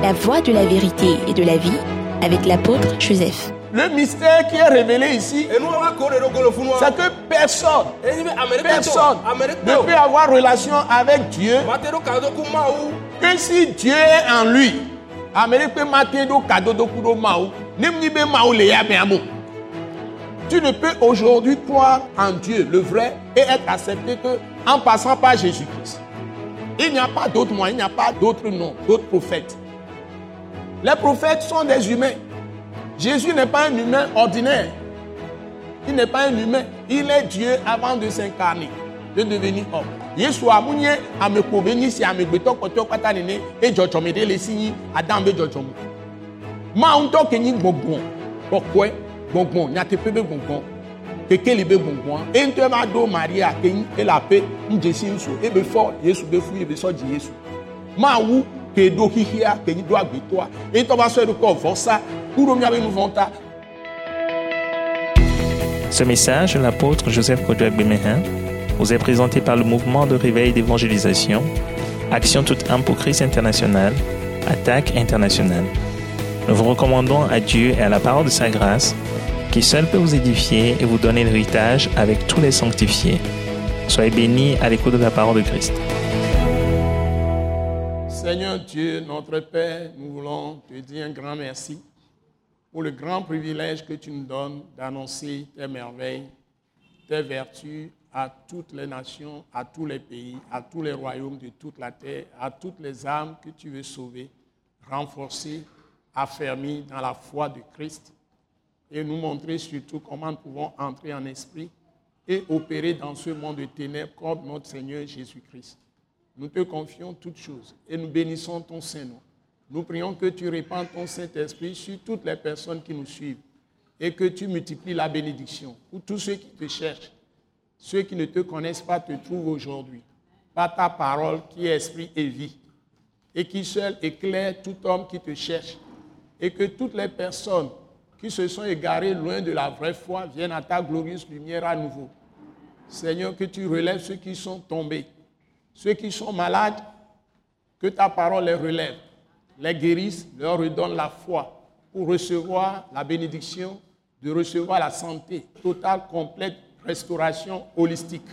La voie de la vérité et de la vie avec l'apôtre Joseph. Le mystère qui est révélé ici, c'est que personne, personne ne peut avoir relation avec Dieu que si Dieu est en lui. Tu ne peux aujourd'hui croire en Dieu, le vrai, et être accepté que en passant par Jésus-Christ. Il n'y a pas d'autre moyen, il n'y a pas d'autre nom, d'autres prophètes. Les prophètes sont des humains. Jésus n'est pas un humain ordinaire. Il n'est pas un humain. Il est Dieu avant de s'incarner, de devenir homme. Yesu amunye amekpobe ni si amegbetɔ kpɔtɔ kpata nene edzɔdzɔme ɖe le si nyi Adam be dzɔdzɔme. Maa ŋutɔ ke nyi gbɔgbɔ, kɔkɔe, gbɔgbɔ, nyateƒe be gbɔgbɔ, kekeli be gbɔgbɔ. E ŋutɔ ema do Maria ke nyi ele aƒe ŋdzesi ŋusu ebe fɔ Yesu be fu ebe sɔ dzi Yesu. Maa wu Ce message l'apôtre Joseph Kodouak Bemehin vous est présenté par le mouvement de réveil d'évangélisation, Action toute âme pour Christ international, Attaque internationale. Nous vous recommandons à Dieu et à la parole de sa grâce, qui seul peut vous édifier et vous donner l'héritage avec tous les sanctifiés. Soyez bénis à l'écoute de la parole de Christ. Seigneur Dieu, notre Père, nous voulons te dire un grand merci pour le grand privilège que tu nous donnes d'annoncer tes merveilles, tes vertus à toutes les nations, à tous les pays, à tous les royaumes de toute la terre, à toutes les âmes que tu veux sauver, renforcer, affermir dans la foi de Christ et nous montrer surtout comment nous pouvons entrer en esprit et opérer dans ce monde de ténèbres comme notre Seigneur Jésus-Christ. Nous te confions toutes choses et nous bénissons ton Saint-Nom. Nous prions que tu répandes ton Saint-Esprit sur toutes les personnes qui nous suivent et que tu multiplies la bénédiction pour tous ceux qui te cherchent. Ceux qui ne te connaissent pas te trouvent aujourd'hui par ta parole qui est esprit et vie et qui seul éclaire tout homme qui te cherche et que toutes les personnes qui se sont égarées loin de la vraie foi viennent à ta glorieuse lumière à nouveau. Seigneur, que tu relèves ceux qui sont tombés, ceux qui sont malades, que ta parole les relève, les guérisse, leur redonne la foi pour recevoir la bénédiction, de recevoir la santé totale, complète, restauration holistique.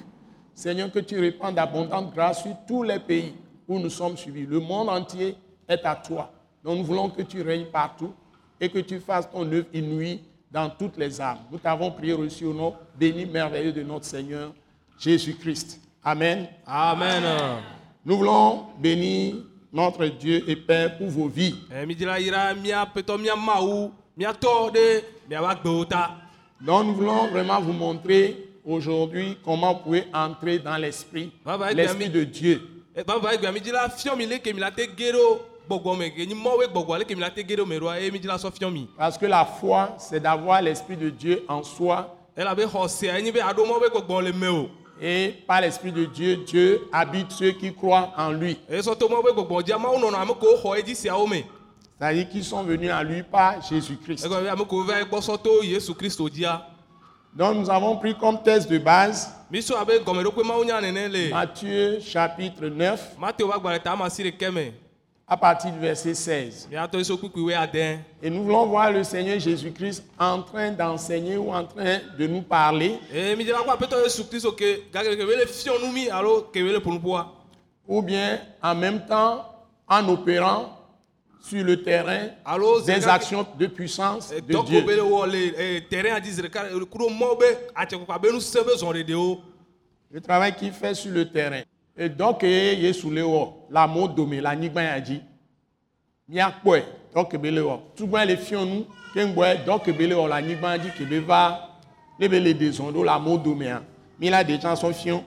Seigneur, que tu répandes d'abondantes grâces sur tous les pays où nous sommes suivis. Le monde entier est à toi. Donc nous voulons que tu règnes partout et que tu fasses ton œuvre inouïe dans toutes les âmes. Nous t'avons prié reçu au nom béni, merveilleux de notre Seigneur Jésus-Christ. Amen. amen. Nous voulons bénir notre Dieu et Père pour vos vies. e ta Donc nous voulons vraiment vous montrer aujourd'hui comment vous pouvez entrer dans l'esprit, l'esprit de Dieu. Parce que la foi, c'est d'avoir l'esprit de Dieu en soi. Et par l'esprit de Dieu, Dieu habite ceux qui croient en lui. C'est-à-dire qu'ils sont venus à lui par Jésus-Christ. Donc nous avons pris comme texte de base Matthieu chapitre 9 à partir du verset 16. miatɔ yesu kpukpui wei ade Et nous voulons voir le Seigneur Jésus-Christ en train d'enseigner ou en train de nous parler ou bien en même temps en opérant sur le terrain des actions de puissance de Dieu. Le travail qu'il fait sur le terrain. Et donc, Yesu le wɔ le amewo dome le anyigba ya dzi. Míakpɔe, dɔ kebe le wɔ. Tugbɔ le fiɔ nu, keŋgbɔe, dɔ kebe le wɔ le anyigba dzi kebe va ne be le de zɔn ɖo le amewo domea. Mi la de tsã sɔ fiɔ.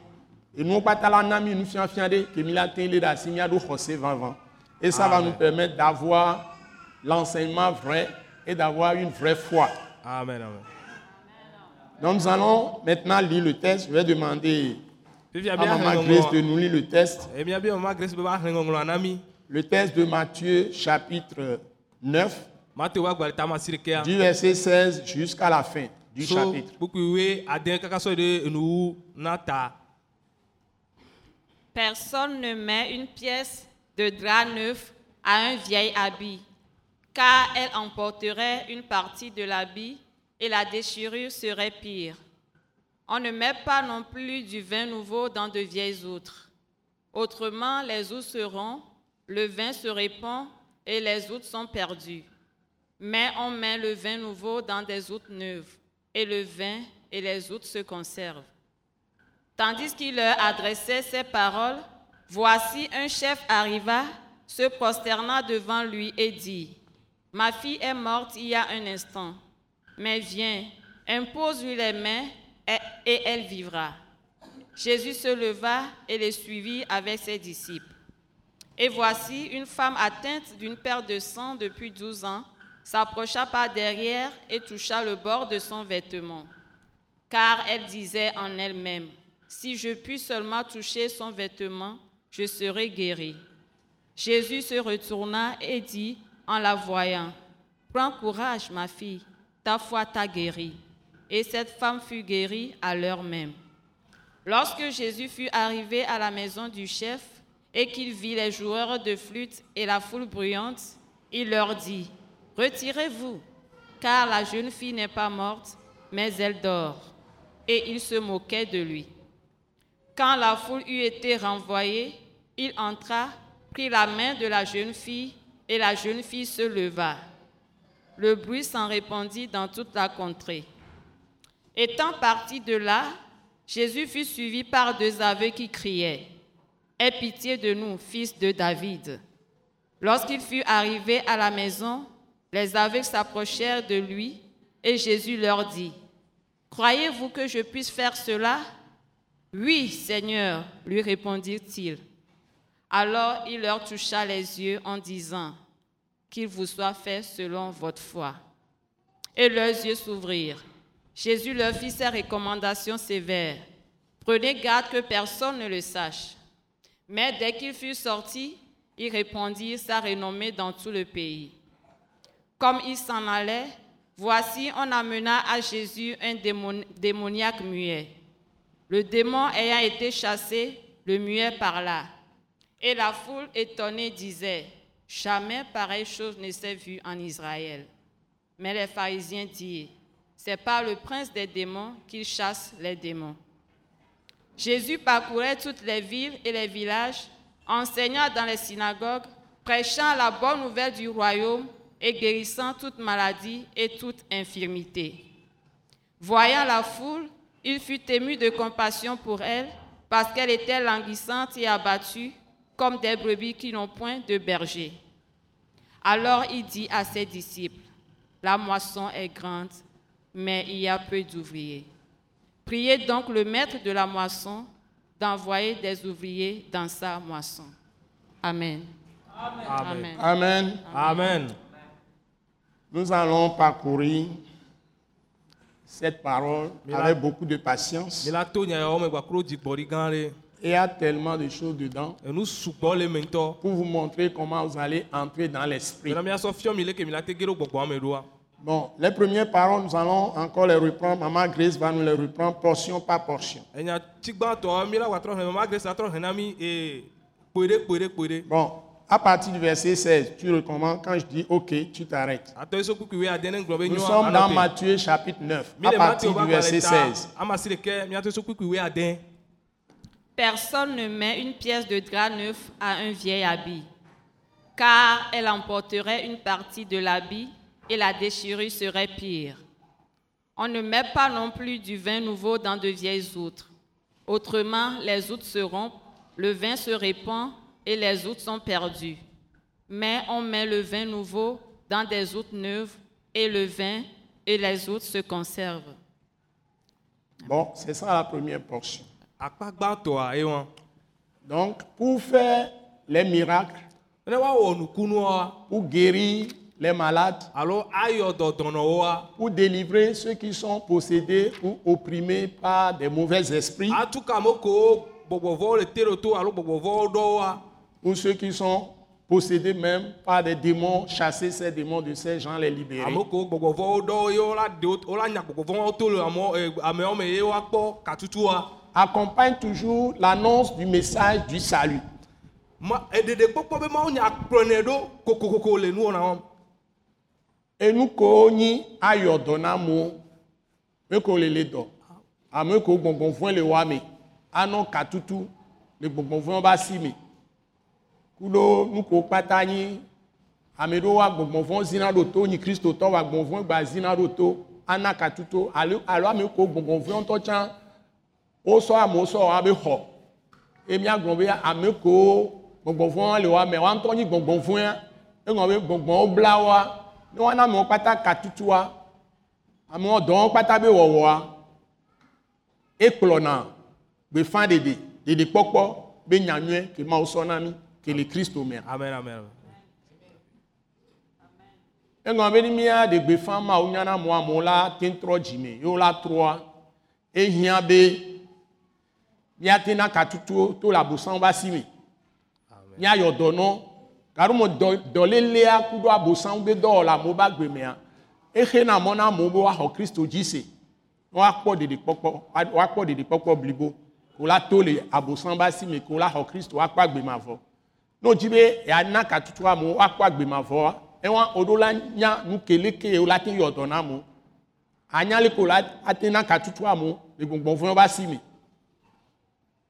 Enuwo kpata la na mi nufiafia ɖe ke mi la te le ɖe asi míaɖo xɔse vavã. Et ça va nous permettre d'avoir l'enseignement vrai et d'avoir une vraie foi. amen amen Donc nous allons maintenant lire le texte. Je vais demander à Maman miaxlẽ Grace de nous lire le texte. eh, Le texte de Matthieu chapitre 9, mateo ƒe agbalẽ ta ama si ɖekea du verset 16 jusqu'à la fin du so chapitre. Personne ne met une pièce de drap neuf à un vieil habit, car elle emporterait une partie de l'habit et la déchirure serait pire. On ne met pas non plus du vin nouveau dans de vieilles outres. Autrement, les outres seront, le vin se répand et les outres sont perdues. Mais on met le vin nouveau dans des outres neuves, et le vin et les outres se conservent. Tandis qu'il leur adressait ces paroles, voici un chef arriva, se prosterna devant lui et dit, Ma fille est morte il y a un instant, mais viens, impose-lui les mains et, elle vivra. Jésus se leva et les suivit avec ses disciples. Et voici une femme atteinte d'une perte de sang depuis douze ans s'approcha par derrière et toucha le bord de son vêtement. Car elle disait en elle-même, si je puis seulement toucher son vêtement, je serai guérie. Jésus se retourna et dit en la voyant, Prends courage, ma fille, ta foi t'a guérie. Et cette femme fut guérie à l'heure même. Lorsque Jésus fut arrivé à la maison du chef et qu'il vit les joueurs de flûte et la foule bruyante, il leur dit, Retirez-vous, car la jeune fille n'est pas morte, mais elle dort. Et il se moquait de lui. Quand la foule eut été renvoyée, il entra, prit la main de la jeune fille, et la jeune fille se leva. Le bruit s'en répandit dans toute la contrée. Étant parti de là, Jésus fut suivi par deux aveugles qui criaient, Aie pitié de nous, fils de David. Lorsqu'il fut arrivé à la maison, les aveugles s'approchèrent de lui et Jésus leur dit, Croyez-vous que je puisse faire cela Oui, Seigneur, lui répondirent-ils. Alors il leur toucha les yeux en disant, Qu'il vous soit fait selon votre foi. Et leurs yeux s'ouvrirent. Jésus leur fit ses recommandations sévères. Prenez garde que personne ne le sache. Mais dès qu'il fut sorti, il répandit sa renommée dans tout le pays. Comme il s'en allait, voici on amena à Jésus un démoniaque muet. Le démon ayant été chassé, le muet parla. Et la foule étonnée disait, jamais pareille chose ne s'est vue en Israël. Mais les pharisiens dirent, c'est par le prince des démons qu'il chasse les démons. Jésus parcourait toutes les villes et les villages, enseignant dans les synagogues, prêchant la bonne nouvelle du royaume et guérissant toute maladie et toute infirmité. Voyant la foule, il fut ému de compassion pour elle, parce qu'elle était languissante et abattue, comme des brebis qui n'ont point de berger. Alors il dit à ses disciples, La moisson est grande, mais il y a peu d'ouvriers. Priez donc le maître de la moisson d'envoyer des ouvriers dans sa moisson. Amen. Amen. Amen. Amen. Nous allons parcourir cette parole avec beaucoup de patience. Il y a tellement de choses dedans pour vous montrer comment vous allez entrer dans l'esprit. Bon, les premières paroles, nous allons encore les reprendre. Maman Grace va nous les reprendre portion par portion. Bon, à partir du verset 16, tu recommences. Quand je dis OK, tu t'arrêtes. Nous sommes dans. Matthieu chapitre 9, Mi à partir du verset agbalẽ 16. ta, Ama si ɖeke miato so kpukui wei ade. Personne ne met une pièce de drap neuf à un vieil habit, car elle emporterait une partie de l'habit et la déchirure serait pire. On ne met pas non plus du vin nouveau dans de vieilles outres. Autrement, les outres se rompent, le vin se répand et les outres sont perdues. Mais on met le vin nouveau dans des outres neuves et le vin et les outres se conservent. Bon, c'est ça la première portion. Donc, pour faire les miracles, pour guérir les malades, pour délivrer ceux qui sont possédés ou opprimés par des mauvais esprits, ou ceux qui sont possédés même par des démons, chasser ces démons de ces gens, les libérer. eh. Accompagne toujours l'annonce du message du salut. Ma eɖeɖe kpɔkpɔ be mawu nya kplɔnɛ ɖo kokokoko le nuwɔna wɔm. enu ko nyi ayɔ dɔ na amewo me ko le le dɔ ame ko gbɔngbɔnfɔe le wa me anɔ katutu le gbɔngbɔnfɔe ba si me kuɖo nu ko kpata nyi. Ame ɖewo wa gbɔngbɔnfɔe zina ɖo to. Nyi kristotɔ wa gbɔngbɔnfɔe gba zina ɖo to ana katutu alo alo ame ko gbɔngbɔnfɔe ŋutɔ tsã wosɔ amewo sɔ wa be xɔ eye míagblɔ be ame ko gbɔngbɔnfɔe le wa me. Wa ŋutɔ nyi gbɔngbɔnfɔe eŋɔ be gbɔngbɔnwo bla wa ne wana amewo kpata katutua amewo dɔwɔ kpata be wɔwɔa ekplɔna gbefa ɖeɖe ɖeɖekpɔkpɔ be nyanyuie ke mawo sɔ na mi ke le kristo mea Amen, amen. amen. eŋɔ be ni mía ɖe gbefa mawo nyana mo amewo la te trɔ dzime ye wola trɔa ehiã be míate na katutuwo to le abosanwo ba si me míayɔ dɔ nɔ gaɖome dɔ dɔlelea ku ɖo abosanwo be dɔwɔla amewo ba gbe mea exe na mɔ na amewo be woaxɔ kristo dzi se ne woakpɔ ɖeɖekpɔkpɔ woakpɔ ɖeɖekpɔkpɔ blibo. Ko la to le abosan ba si me ko la xɔ kristo woakpɔ agbemavɔ ne wodzi be yeana katutu amewo woakpɔ agbemavɔa ewa woɖo la nya nu keleke wola te yɔ dɔ na amewo anya le ko la ate na katutu amewo le gbɔngbɔnfɔwo ba si me.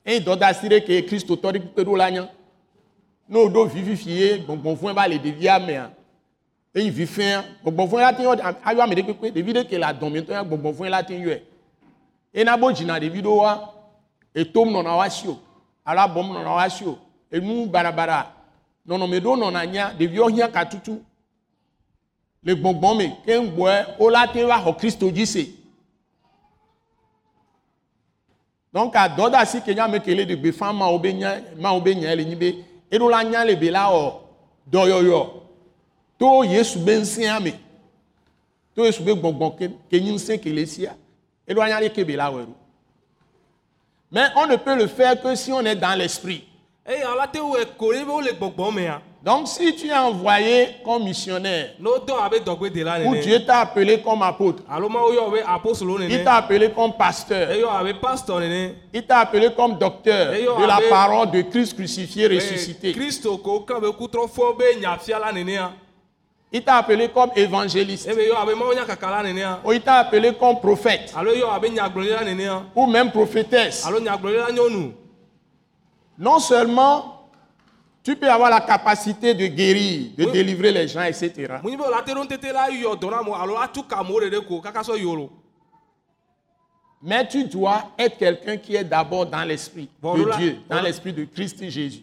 Eye dɔdasi ɖe ke kristotɔ ɖe kpe ɖo la nya ne woɖo vi fifi ye gbɔngbɔnfɔe ba le ɖevia mea eyi vi fɛa gbɔngbɔnfɔe la te yɔ ayɔ ame ɖe kpekpe ɖevi ɖe ke le adɔmetɔ ya gbɔngbɔnfɔe la te yɔe ena bo dzina ɖevi ɖewo wa etom nɔna wa si o. Alo abɔm nɔna wa si o. Enu barabara nɔnɔme ɖewo nɔna nya ɖeviwo hiã katutu le gbɔngbɔn me ke ŋgbɔe wo la te va xɔ kristo dzi se donc adɔdasi ke nyame ke le ɖe gbefa mawo be nya mawo be nya le eɖo la nya le be la wɔ dɔyɔyɔ to yesu be ŋusẽa me to yesu be gbɔngbɔn ke nyi ŋusẽ ke le sia. Ɖo mais on ne peut le faire que si on est dans l'esprit. Gbɔgbɔ mea. Donc si tu es envoyé comme missionnaire ou. Dieu t'a appelé comme apôtre il t'a appelé comme pasteur nene. il t'a appelé comme docteur yo, de la parole de Christ crucifié ressuscité Eh, Kristo ko kan be kutrɔ fɔ be nyafiala nenea. il t'a appelé comme évangéliste Ebe yɔ abe mawo nya kakala nenea. ou il t'a appelé comme prophète nenea. ou même prophétesse non seulement tu peux avoir la capacité de guérir, de délivrer les gens, etc. Mais tu dois être quelqu'un qui est d'abord dans l'esprit de Dieu, dans l'esprit de Christ Jésus.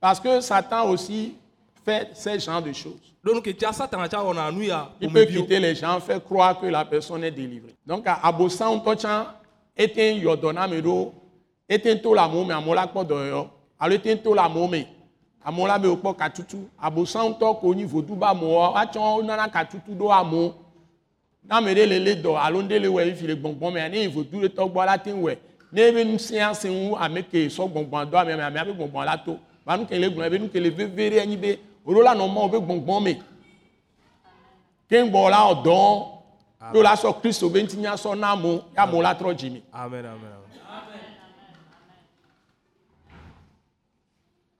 Parce que Satan aussi fait ce genre de choses. Il peut quitter les gens, faire croire que la personne est délivrée. Donc, à Abosan, Tochan, était Yodona Medo, était to la mome, à Mola Kodoyo, alors était to la mome, à Mola Meopo Katutu, Abosan, Tok, au niveau d'Uba Moa, à Chon, Nana Katutu, do Amo, na me ɖe le le dɔ alo ŋɖe le wɔ efi le gbɔngbɔn mea ne yevu du le tɔgbɔ la te wɔ ne ebe ŋusẽa se ŋu ame ke sɔ gbɔngbɔn do ame ame ame be gbɔngbɔn la to. Ba nu ke le gblɔ ebe nu ke le veve ɖe anyi be wòɖo la nɔ mɔ be gbɔngbɔn me ke ŋgbɔ la wɔ kristu be na amewo ya amewo la trɔ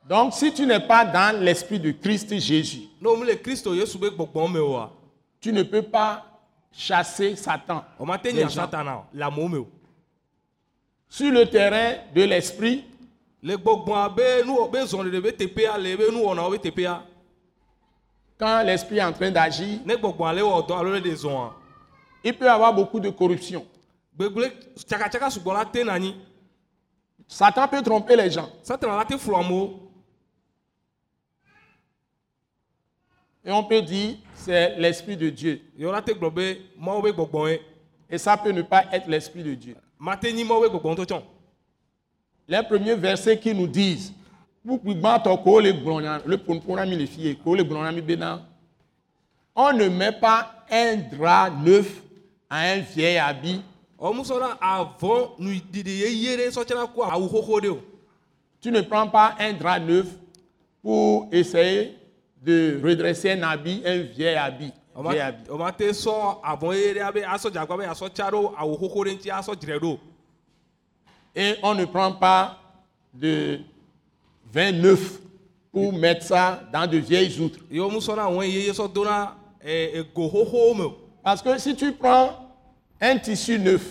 donc si tu n'es pas dans l'esprit de Christ Jésus be gbɔgbɔme oa, tu ne peux pas chasser Satan. O ma te Les nya gens. Satana o le amewo me o. sur le terrain de l'esprit quand l'esprit est en train d'agir il peut y avoir beaucoup de corruption. Satan peut tromper les gens. Et on peut dire c'est l'esprit de Dieu. Et ça peut ne pas être l'esprit de Dieu. Les premiers versets qui nous disent "Kpukpui gbãtɔ ko le gblɔ nya- le ƒoƒo na mi le fie ko le gblɔ na mi bena on ne met pas un drap neuf à un vieil habit. Tu ne prends pas un drap neuf pour essayer de redresser un habit un vieil habit, vieil habit. Et on ne prend pas de vin neuf pour mettre ça dans de vieilles outres. Parce que si tu prends un tissu neuf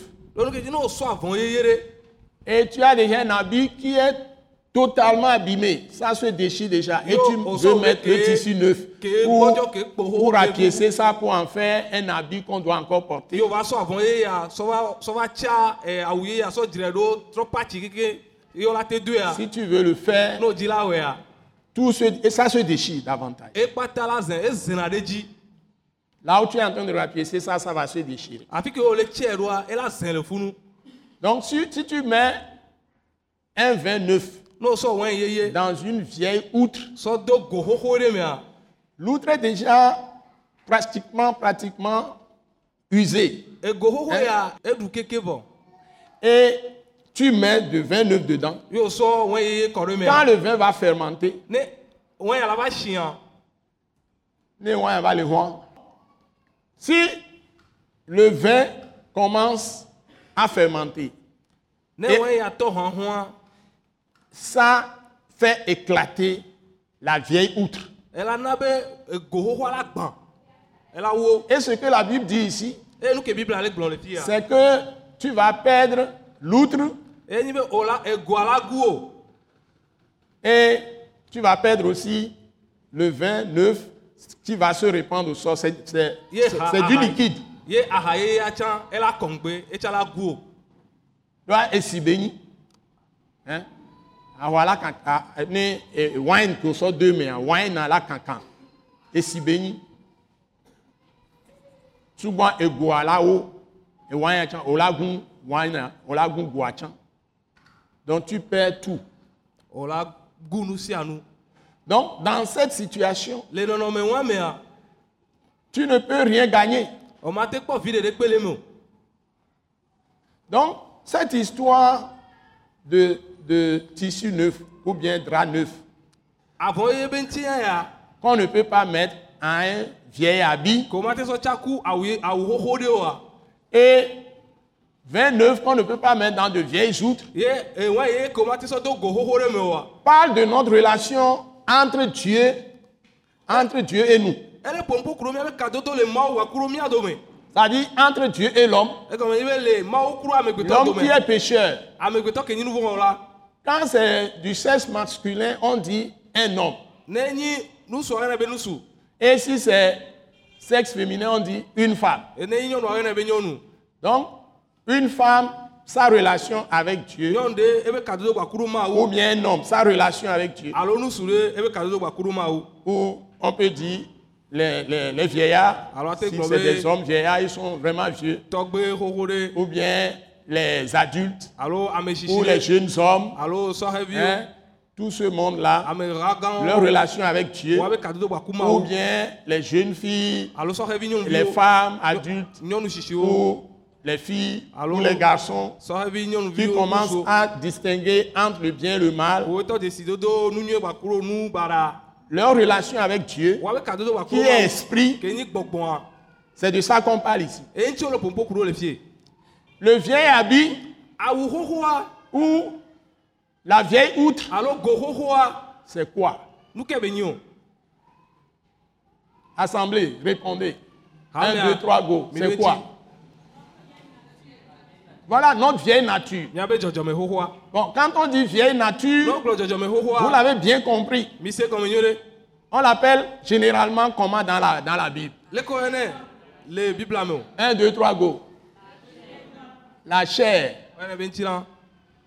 et tu as déjà un habit qui est totalement abîmé, ça se déchire déjà. Et tu veux mettre le tissu neuf pour, acquiescer ça, pour en faire un habit qu'on doit encore porter. ya Si tu veux le faire, wɛa tout se, et ça se déchire davantage. ekpata la zɛ ezena ɖe dzi Là où tu es en train de rapiécer ça, ça va se déchirer. Donc si, si tu mets un vin neuf dans une vieille outre, mea l'outre est déjà pratiquement, pratiquement usée. vɔ Et tu mets de vin neuf dedans. Quand mea le vin va fermenter, ne wine va le voir. Si le vin commence à fermenter, Et- ça fait éclater la vieille outre. wo. Et ce que la Bible dit ici, c'est que tu vas perdre l'outre et tu vas perdre aussi le vin neuf qui va se répandre au sol. C'est du liquide. et si béni. Hein? Voilà, quand, né, wine, qu'on sort deux, mais wine, à la cancan. Et si béni. Et goa et wine, au wine, au goa. Donc tu perds tout. Donc, dans cette situation, mea tu ne peux rien gagner. Donc, cette histoire de, de tissu neuf ou bien drap neuf, ya qu'on ne peut pas mettre à un vieil habit, ko o ma te sɔ tsa ku awu ye awu xoxo ɖe oa et 29 qu'on ne peut pas mettre dans de vieilles oa parle de notre relation entre Dieu, entre Dieu et nous. C'est-à-dire entre Dieu et l'homme. L'homme qui est pécheur. Quand c'est du sexe masculin, on dit un homme. Et si c'est sexe féminin, on dit une femme. Donc, une femme, sa relation avec Dieu, ou. Bien un homme, sa relation avec Dieu, ou. On peut dire les, les, les vieillards, si c'est des hommes vieillards, ils sont vraiment vieux, ou bien les adultes, ou les jeunes hommes, hein, tout ce monde-là, leur relation avec Dieu, ou bien les jeunes filles, les femmes adultes, ou les filles, ou les garçons, qui commencent à distinguer entre le bien et le mal, leur relation avec Dieu, qui est esprit, gbɔgbɔa c'est de ça qu'on parle ici. le vieil habit awu xoxoa ou la vieille outre, xoxoa c'est quoi? Assemblée, répondez. Un, Amea. deux, trois, go. C'est quoi? Voilà notre vieille nature. Bon, quand on dit vieille nature, vous l'avez bien compris. On l'appelle généralement comment dans la, dans la Bible? Leko ene le bibla me o 1, 2, 3, go. La chair.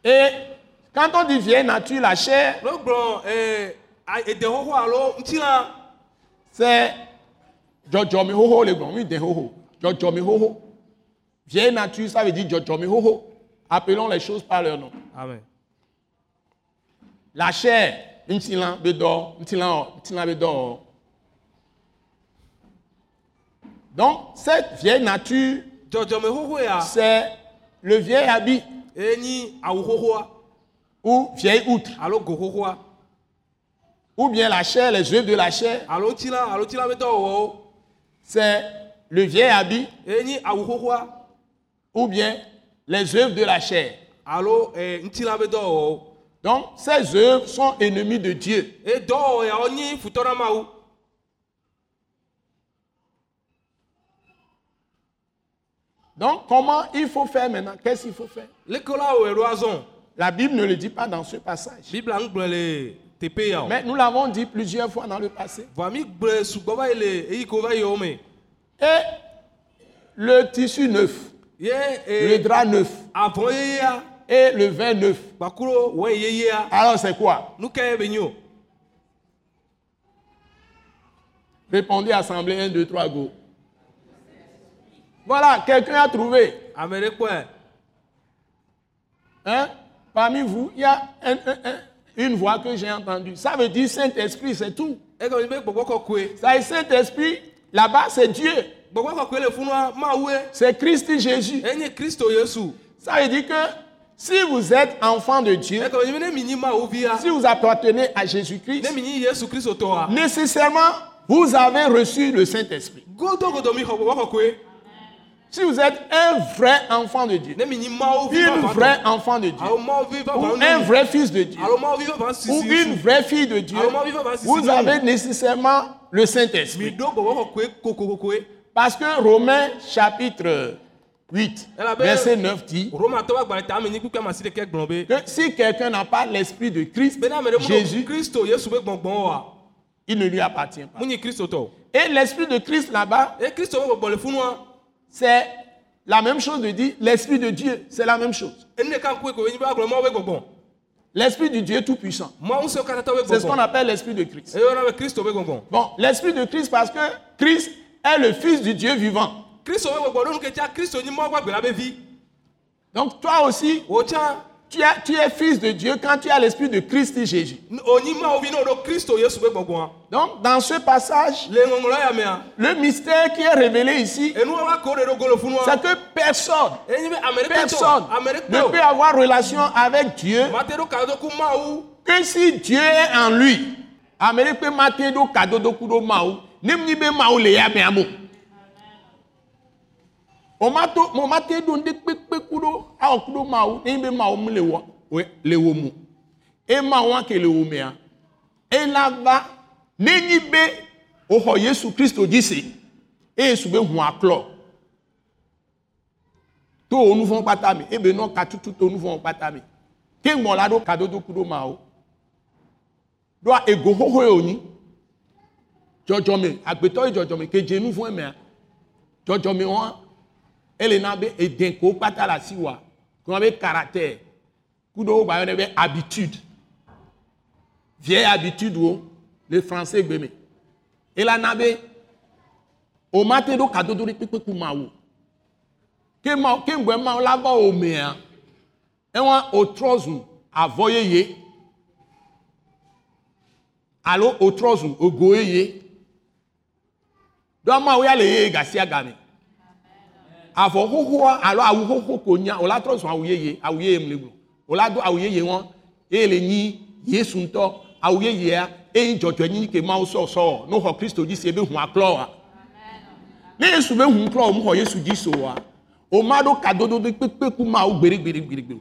Et quand on dit vieille nature, la chair, n'ogblɔ ee a- ede xoxo alo ŋuti la c'est Vieille nature, ça veut dire Djodjomi Hoho. Appelons les choses par leur nom. amen. La chair, Ntilan Bedor, Ntilan Ntilan Bedor. Donc, cette vieille nature, c'est le vieil habit. Ou vieille outre, ou bien la chair, les œuvres de la chair, c'est le vieil habit eye nyi awu xoxoa ou bien les œuvres de la chair. dɔwɔwɔwo Donc, ces œuvres sont ennemies de Dieu. mawu Donc, comment il faut faire maintenant? Qu'est-ce qu'il faut faire? La Bible ne le dit pas dans ce passage. Mais nous l'avons dit plusieurs fois dans le passé. Et le tissu neuf, le eh, drap neuf et le vin neuf. Alors, c'est quoi? Répondez Assemblée 1, 2, 3, go. Voilà, quelqu'un a trouvé. Hein? Parmi vous, il y a un- un- un- une voix que j'ai entendue. Ça veut dire Saint-Esprit, c'est tout. Ça dire Saint-Esprit, là-bas, c'est Dieu. C'est Christ Jésus. yesu. Ça veut dire que si vous êtes enfant de Dieu, via si vous appartenez à Jésus-Christ, nécessairement, vous avez reçu le Saint-Esprit. Si vous êtes un vrai enfant de Dieu, une vraie enfant de Dieu, ou un vrai fils de Dieu, ou une vraie fille de Dieu, vous avez nécessairement le Saint-Esprit. Parce que Romains chapitre 8, Elle avait- verset 9 dit que si quelqu'un n'a pas l'Esprit de Christ, Jésus, il ne lui appartient pas. mu nyi kristo tɔ o. Et l'Esprit de Christ là-bas, funua c'est la même chose de dire l'Esprit de Dieu, c'est la même chose. L'Esprit du Dieu Tout-Puissant. C'est ce qu'on appelle l'Esprit de Christ. Bon, l'Esprit de Christ parce que Christ est le Fils du Dieu vivant. Donc toi aussi, tsã tu, as- tu es fils de Dieu quand tu as l'Esprit de Christ Jésus. be gbɔgbɔa Donc dans ce passage, le mystère qui est révélé ici, c'est que personne, personne ne peut avoir relation avec Dieu que si Dieu est en lui. Amérique peut mater do kadodo kudo maou. Nem ni be maou le ya me amo. O mato mo mate do nde pepe kudo a o kudo maou. Ne be maou mu le wo we- le wo mu. E maou an ke le wo me a. E la va ne ni be o ho Yesu Christo dise. E Yesu be hu aklo. To onu fon pata mi. E be no ka tutu to onu fon pata mi. Ke mo la do kadodo kudo maou. do ego xoxo ye wonyi dzɔdzɔme agbetɔ ye dzɔdzɔme ke dze nu fún emea dzɔdzɔme wɔn ele na be eden ko kpata le asi wa kɔn be caractère kudo wo gba yɔ ne be habitude. Vieille habitude wo le français gbe me na be o ma te do kadodo ku ma wo ke ma ke ŋgɔe ma la va o mea ewa o trɔ zu avɔ yeye alo o trɔ zu ogo eye do amawo ya le yeye gasia game avɔ xoxoa alo awu xoxo ko nya o la trɔ zu awu yeye awu yeye mu le glo o la do awu yeye wɔn eye le nyi yesu ŋutɔ awu yeyea eye dzɔdzɔ nyi ke mawo sɔsɔ no xɔ kristo dzi si ebe hu aklɔ wa ne yesu be hu klɔ o mu xɔ yesu dzi so wa o ma do kadodo de kpekpe ku mawo gbeɖegbeɖegbeɖegbe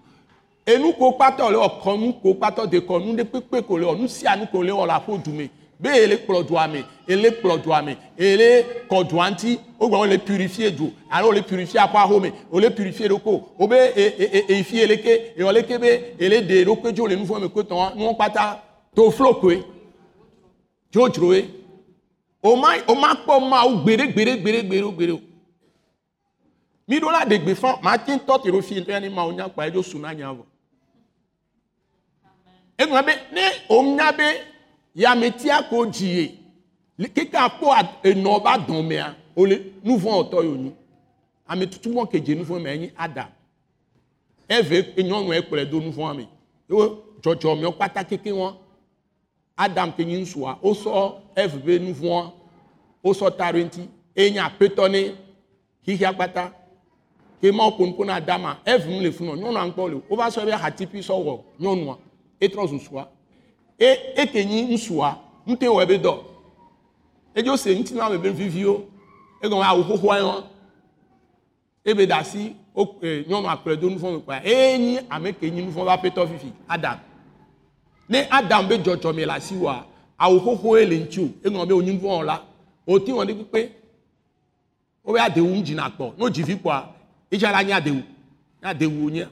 enu ko kpatɔ le wɔ kɔnu ko kpatɔ de kɔnu de kpekpe ko le wɔ nu sia nu ko le wɔ le aƒo du me be ele kplɔ dua me ele kplɔ dua me ele kɔ dua ŋuti o gbɔ le purifie du alo le purifie aƒe aho me o le purifie ɖoko. O be e e e e fi ele ke ewɔ le ke be ele de ɖokoe dzo le nu fɔ me ko tɔn nuwo kpata. To flo koe dzodzroe o ma o ma kpɔ mawu gbeɖe gbeɖe gbeɖe gbeɖe gbeɖe o. Mi ɖo la ɖegbe fã ma ti tɔ te ɖo fi ŋutɔ ya ne mawu nya kpa edzo su nya vɔ. Egblɔ be ne wònya be yametia ko dzi ye li- keka kpɔ a- enɔ ba dɔn mea wòle nuvɔ̃tɔ yi wònyi ame tutu mɔ ke dze nuvɔ̃ mea enyi adam eve nyɔnu ekplɔe do nuvɔ̃a me. Wo dzɔdzɔmewo kpata keke wɔn adam ke nyi ŋusua wosɔ eve be nuvɔ̃a wosɔ ta ɖe ŋuti eye nye aƒetɔ ne xixia kpata ke mawo ƒo na adama. Eve mu le funu nyɔnua ŋkpɔ le. Wova sɔ be hatipi sɔ wɔ nyɔnua etrɔ zu sua e ŋusua ŋute wɔ ebe dɔ edzo se ŋuti na bebe viviwo egɔme awu xoxoa yɔ ebe da wo ee nyɔnu akplɔe do nu vɔ me kpa eye nyi ame ke nyi nu vɔ va petɔ fifi adam. Ne adam be dzɔdzɔme le asi wa awu xoxoe le ŋuti o. Eŋlɔ be wonyi nu vɔ la oti wɔn ɖe kpekpe wo be adewu ŋu dzina kpɔ n'o dzi vi kpɔa etsa la nye adewu. Nye adewu wonye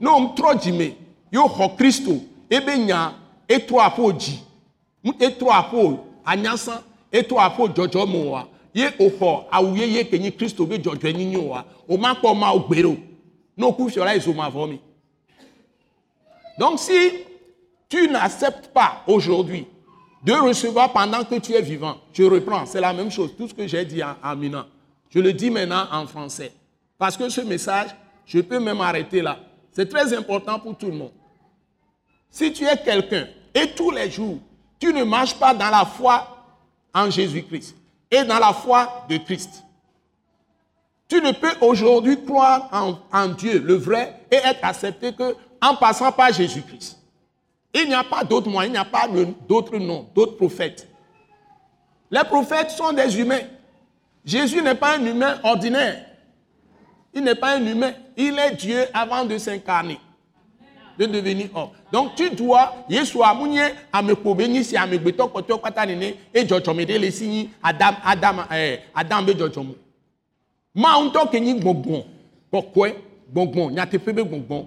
ne wo trɔ dzime yewo xɔ kristo ebe nya etrɔ aƒo dzi etrɔ aƒo anyasã etrɔ aƒo dzɔdzɔme wa. Ye wòxɔ awu yeye ke nyi kristo be wa. O ma kpɔ ma wo gbe ɖo ne wo ku fiɔ la yi zoma vɔ mi. Donc si tu n'acceptes pas aujourd'hui de recevoir pendant que tu es vivant je reprends c'est la même chose tout ce que j'ai dit en, en je le dis maintenant en français. Parce que ce message je peux même arrêter là. C'est très important pour tout le monde si tu es quelqu'un et tous les jours, tu ne marches pas dans la foi en Jésus-Christ et dans la foi de Christ, tu ne peux aujourd'hui croire en, Dieu, le vrai, et être accepté que en passant par Jésus-Christ. Il n'y a pas d'autre moyen, il n'y a pas d'autres noms, d'autres prophètes. Les prophètes sont des humains. Jésus n'est pas un humain ordinaire. Il n'est pas un humain. Il est Dieu avant de s'incarner de devenir homme. Donc tu dois, Yesu amunye amekpobe nyi si amegbetɔ kpɔtɔ kpata nene e dzɔdzɔme ɖe le si nyi Adam Adam eh, Adam be dzɔdzɔme. Mawu ŋutɔ ke nyi gbɔgbɔ kɔkɔe gbɔgbɔ nyateƒe be gbɔgbɔ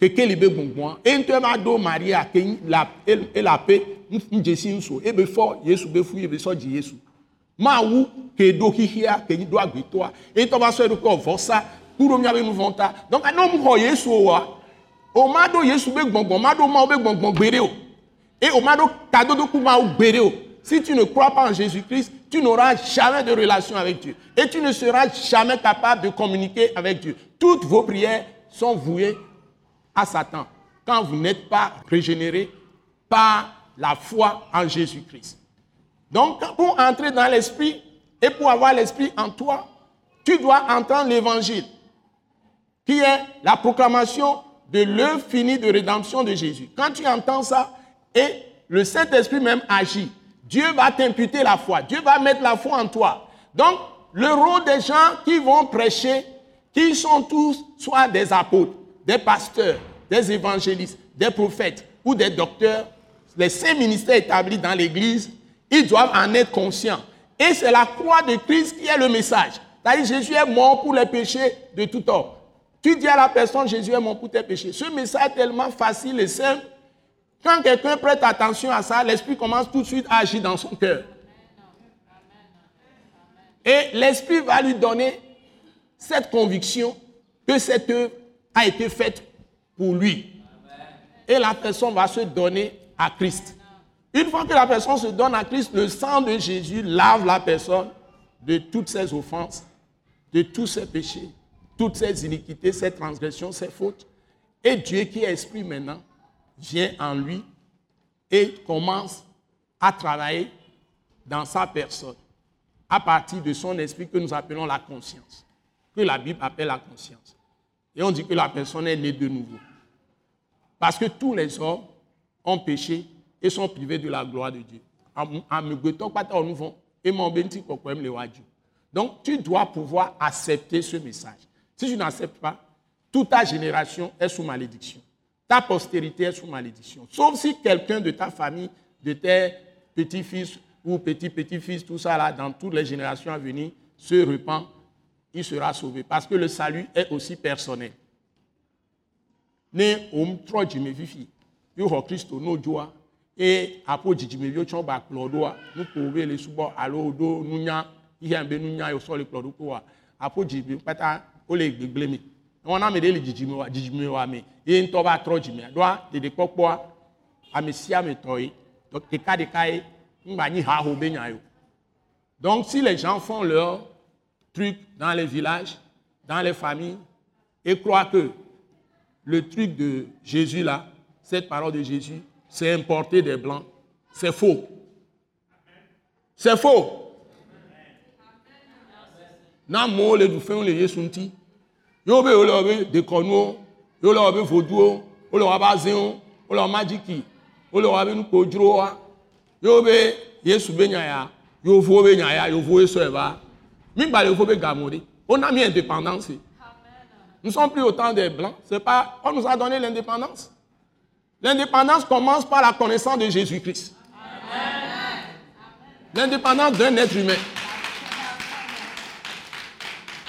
kekeli be gbɔgbɔa e ŋutɔ ma do Maria ke nyi la e la pe ŋdzesi ŋuso e be fɔ Yesu be fu e be sɔ dzi Yesu. Ɖo xixia ke do agbetɔa e ŋutɔ va sɔ eɖokɔ vɔsa ku ɖo miabe nu vɔ ta. Donc mu xɔ Yesu ma ma et o. Ma gbeɖe o. Si tu ne crois pas en jésus christ tu n'auras jamais de relation avec dieu. Et tu ne seras jamais capable de communiquer avec dieu. Toutes vos prières sont vouées à satan quand vous n'êtes pas régénéré par la foi en jésus christ donc pour entrer dans l'esprit et pour avoir l'esprit en toi tu dois entendre l'évangile qui est la proclamation de l'œuvre finie de rédemption de Jésus. Quand tu entends ça, et le Saint-Esprit même agit, Dieu va t'imputer la foi, Dieu va mettre la foi en toi. Donc, le rôle des gens qui vont prêcher, qui sont tous soit des apôtres, des pasteurs, des évangélistes, des prophètes ou des docteurs, les cinq ministères établis dans l'Église, ils doivent en être conscients. Et c'est la croix de Christ qui est le message. C'est-à-dire Jésus est mort pour les péchés de tout homme. Tu dis à la personne, Jésus est mort pour tes péchés. Ce message est tellement facile et simple. Quand quelqu'un prête attention à ça, l'Esprit commence tout de suite à agir dans son cœur. Et l'Esprit va lui donner cette conviction que cette œuvre a été faite pour lui. Et la personne va se donner à Christ. Une fois que la personne se donne à Christ, le sang de Jésus lave la personne de toutes ses offenses, de tous ses péchés, toutes ses iniquités, ses transgressions, ses fautes. Et Dieu qui est esprit maintenant vient en lui et commence à travailler dans sa personne à partir de son esprit que nous appelons la conscience, que la Bible appelle la conscience. Et on dit que la personne est née de nouveau. Parce que tous les hommes ont péché et sont privés de la gloire de Dieu. Donc tu dois pouvoir accepter ce message. Si tu n'acceptes pas, toute ta génération est sous malédiction. Ta postérité est sous malédiction. Sauf si quelqu'un de ta famille, de tes petits-fils ou petits-petits-fils, tout ça là, dans toutes les générations à venir, se repent, il sera sauvé. Parce que le salut est aussi personnel. Ne om trɔ dzime fifi yi xɔ kristo no dzoa eye aƒo dzidzimeviwo tsɔ ba kplɔ ɖoa nuko wo be le subɔ alo woɖo nunya yihã be nunya yiwo sɔ le kplɔ ɖo kpoa aƒo dzidzimeviwo kpata wole gbegble me wɔna ame ɖe le dzidzime wa dzidzime wa me ye ŋutɔ va trɔ dzimea ɖoa ɖeɖekpɔkpɔa ame sia ame tɔ ye ɖeka ɖeka ye ŋgba nyi haho be nya yo donc si les gens font leur truc dans les villages dans les familles et croient que le truc de Jésus là, cette parole de Jésus, c'est importer des blancs. C'est faux. C'est faux. Na mo le du fɛnw le Yesu ŋuti. Yewo be wole wɔbe dekɔnuwo, yewo le wɔbe voduwo, wole wɔbe azẽwo, wole wɔbe magiki, wole wɔbe nukodzrowoa. Yewo be Yesu be nya ya, yevuwo be nya ya, yevuwo sɔe va. Mi gba le yevu be gamo ɖe. On a mis indépendance. Nous ne sommes plus autant des blancs. C'est pas, on nous a donné l'indépendance. L'indépendance commence par la connaissance de Jésus-Christ. L'indépendance d'un être humain.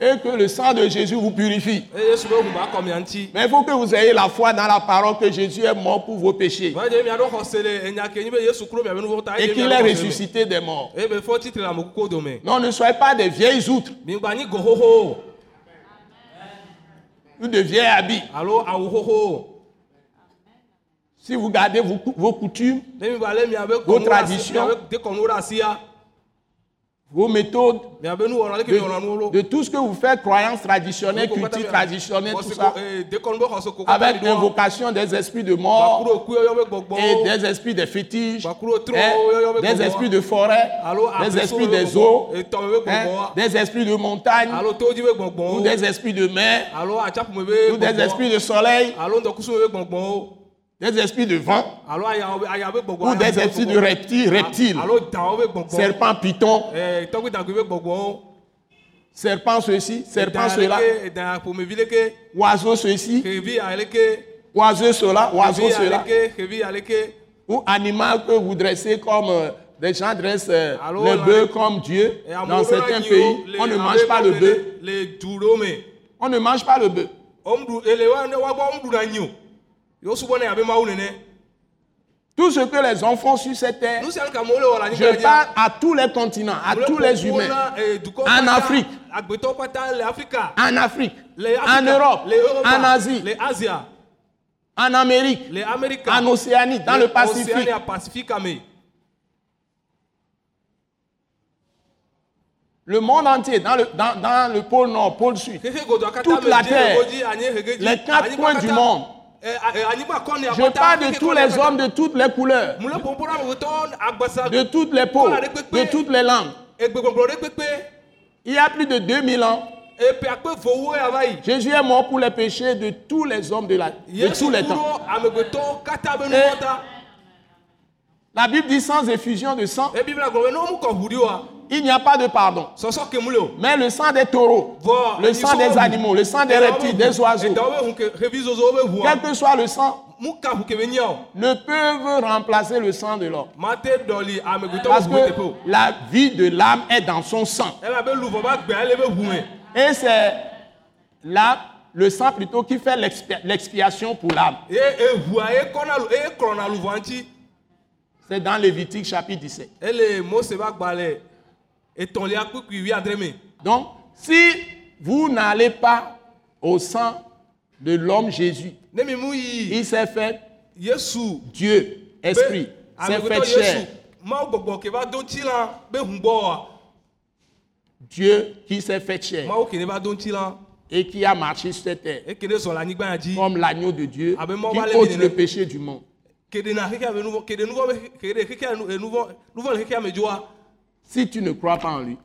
et que le sang de Jésus vous purifie. Mais il faut que vous ayez la foi dans la parole que Jésus est mort pour vos péchés et qu'il est ressuscité des morts. me eye be fɔ titre le amekukuwo dome Non, ne soyez pas des vieilles outres ou de vieilles habits. o Si vous gardez vos, cou- vos coutumes, Vos traditions. miabe dekɔnuwo ɖe asia vos méthodes, de tout ce que vous faites, croyances traditionnelles, culture traditionnelle, tout ça, ko avec l'invocation des esprits de mort be et des esprits des fétiches, tro hein, des esprits de forêt, des esprits des eaux, hein, des esprits de montagne, ou des esprits de mer, ou des esprits de soleil, des esprits de vent, ou des esprits de reptiles, reptiles, serpents, pythons, serpents ceci, serpents cela, oiseaux ceci, oiseaux cela, oiseaux cela, ou animal que vous dressez comme euh, des gens dressent euh, le bœuf comme Dieu. Dans certains pays, on ne mange pas le bœuf. On ne mange pas le bœuf. Tout ce que les font sur cette terre, je parle à tous les continents, à tous les humains, En Afrique. en Afrique, en Europe, en Asie, en Amérique, en Océanie, dans le Pacifique. Le monde entier, dans le, dans, dans le pôle nord, pôle sud. Toute la terre. Les quatre coins du monde. Eh, eh, kɔnea Je parle de tous les hommes de toutes les couleurs, de toutes les peaux, de toutes les langues. Il y a plus de 2000 ans, Jésus est mort pour les péchés de tous les hommes de, la, de tous les temps amegbetɔwo katã be Eh. nuwɔ ta La Bible dit sans effusion de sang, oa il n'y a pas de pardon. Mais le sang des taureaux, le sang des animaux, le sang des reptiles, des oiseaux, quel que soit le sang, mu ka ʋu ke be nyia o ne peuvent remplacer le sang de l'homme. Parce que la vie de l'âme est dans son sang. me Et c'est là le sang plutôt qui fait l'expi- l'expiation pour l'âme. C'est dans Lévitique chapitre 17. ele mose ba gbalẽ etɔ̃lia kpukpui wi adre me Donc, si vous n'allez pas au sang de l'homme Jésus, il s'est fait Dieu, esprit, s'est fait chair. Dieu qui s'est fait chair. Et qui a marché sur cette terre. Comme l'agneau de Dieu Abe mawu qui ôte le péché du monde. Si tu ne crois pas en lui,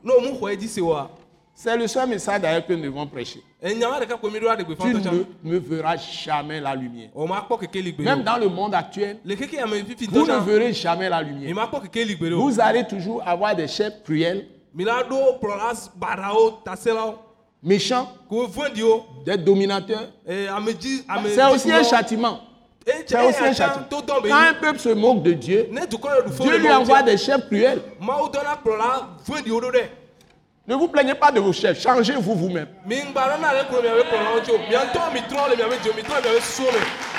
c'est le seul message d'ailleurs que nous devons prêcher. Tu ne, ne verras jamais la lumière. Même dans le monde actuel, vous ne verrez jamais la mi lumière. Vous allez toujours avoir des chefs cruels, méchants, des dominateurs. C'est aussi un châtiment. C'est aussi un châtiment. Quand un peuple se moque de Dieu, Dieu lui envoie des chefs cruels. Ne vous plaignez pas de vos chefs, changez-vous vous-même.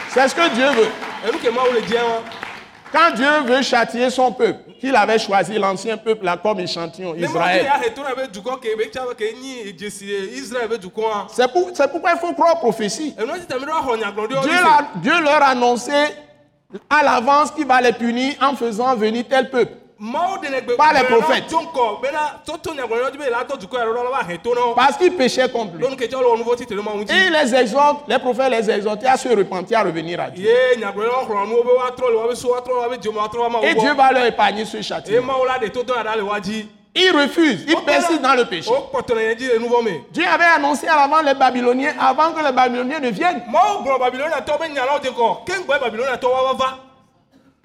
C'est ce que Dieu veut. Quand Dieu veut châtier son peuple, qu'il avait choisi l'ancien peuple là comme échantillon, Israël. C'est pour- c'est pourquoi il faut croire aux prophéties. Dieu, Dieu leur a annoncé à l'avance qu'il va les punir en faisant venir tel peuple. Par les prophètes. Parce qu'ils péchaient contre lui. Et les exhorte, les prophètes les exhortaient à se repentir, à revenir à Dieu. Et Dieu va leur épargner ce châtiment. Ils refusent, ils persistent dans le péché. Dieu avait annoncé à l'avant les Babyloniens, avant que les Babyloniens ne viennent.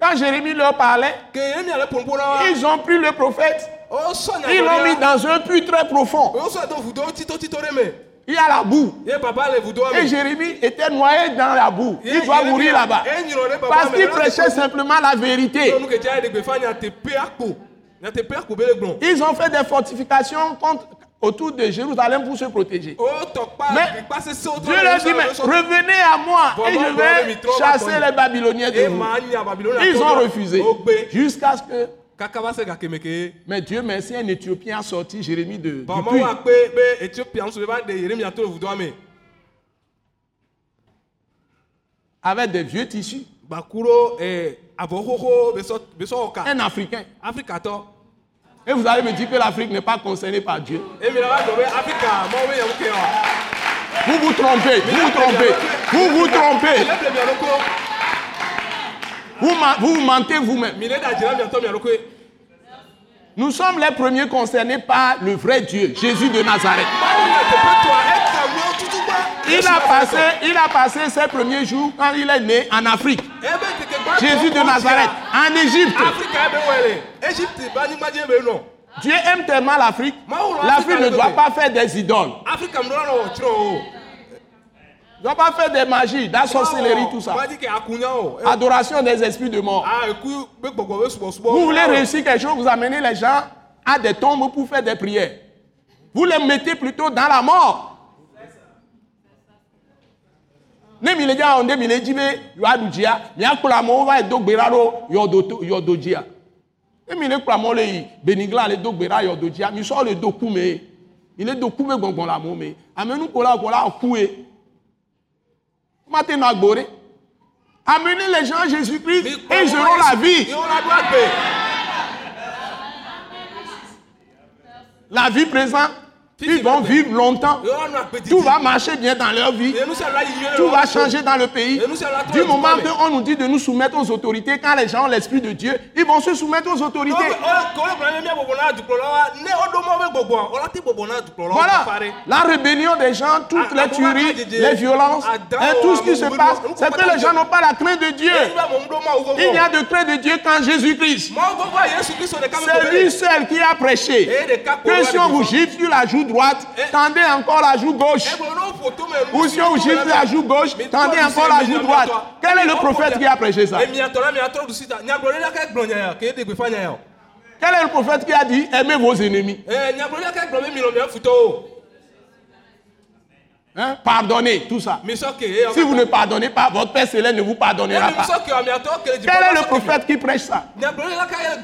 Quand Jérémie leur parlait, ils ont pris le prophète, o sɔ ils l'ont mis dans un puits très profond. o sɔ do vudo tito tito ɖe me Il y a la boue. Et Jérémie était noyé dans la boue. Il doit mourir là-bas. Parce qu'il prêchait simplement la vérité. Ils ont fait des fortifications contre, autour de Jérusalem pour se protéger. o tɔkpa Mais Dieu leur dit, mais revenez à moi et je vais chasser les Babyloniens de e vous. Ils ont refusé. o gbe Jusqu'à ce que... Mais Dieu merci, un Éthiopien a sorti Jérémie de, du puits. avec des vieux tissus. Un Africain. Et vous allez me dire que l'Afrique n'est pas concernée par Dieu. wa Vous vous trompez, vous vous trompez, vous vous trompez. Vous, vous mentez vous-même. Nous sommes les premiers concernés par le vrai Dieu, Jésus de Nazareth. Il a passé, il a passé ses premiers jours quand il est né en Afrique. keke gba Jésus de Nazareth, en Égypte. afrika ebe wɔ le egypte be anyigba dzi ebe nɔ Dieu aime tellement l'Afrique. L'Afrique ne doit pas faire des idoles. afrika mi dɔla wɔ tsrɔ̃ o Ne doit pas faire des magies, de la sorcellerie, tout ça. ma di ke akunya o E- Adoration des esprits de mort. a eku be gbɔgbɔ be subɔsubɔ Vous voulez réussir quelque chose, vous amenez les gens à des tombes pour faire des prières. Vous les mettez plutôt dans la mort. Ne mi le dza de mi le dzi be yewoaɖu dzia miakplɔ amewo va yi do gbe ɖa ɖo yɔdo to yɔdo dzia ne mi le kplɔ amewo le yi benigla le do gbe ɖa yɔdo dzia mi sɔ le do ku me. Mi le do ku me gbɔngbɔn le amewo me. Amenukola ko la ku ye mate nɔ agbo ɖe amenez les gens à Jésus-Christ et ils auront la vie. La vie présente ils vont vivre longtemps. Tout va marcher bien dans leur vie. Et tout va changer dans le pays. Et Du moment qu'on nous dit de nous soumettre aux autorités, quand les gens ont l'esprit de Dieu, ils vont se soumettre aux autorités. Voilà, la rébellion des gens, toutes Ah, les ah, tueries, ah, les violences, Adam, hein, tout ce qui ah, se ah, passe, ah, c'est ah, que les gens n'ont pas la crainte de Dieu. Il n'y a de crainte de Dieu qu'en Jésus-Christ. C'est lui seul qui a prêché. Et que si on vous gifle sur la joue droite, Eh. tendez encore la joue gauche. Eh, Ou si on gifle la joue gauche, tendez encore la joue droite. Quel est le prophète qui a prêché ça? Quel est le prophète qui a dit aimez vos ennemis? Eh, hein? Pardonnez tout ça. Si vous ne pardonnez pas, votre Père Céleste ne vous pardonnera pas. Quel est le prophète qui prêche ça? Nyagblɔɖila kae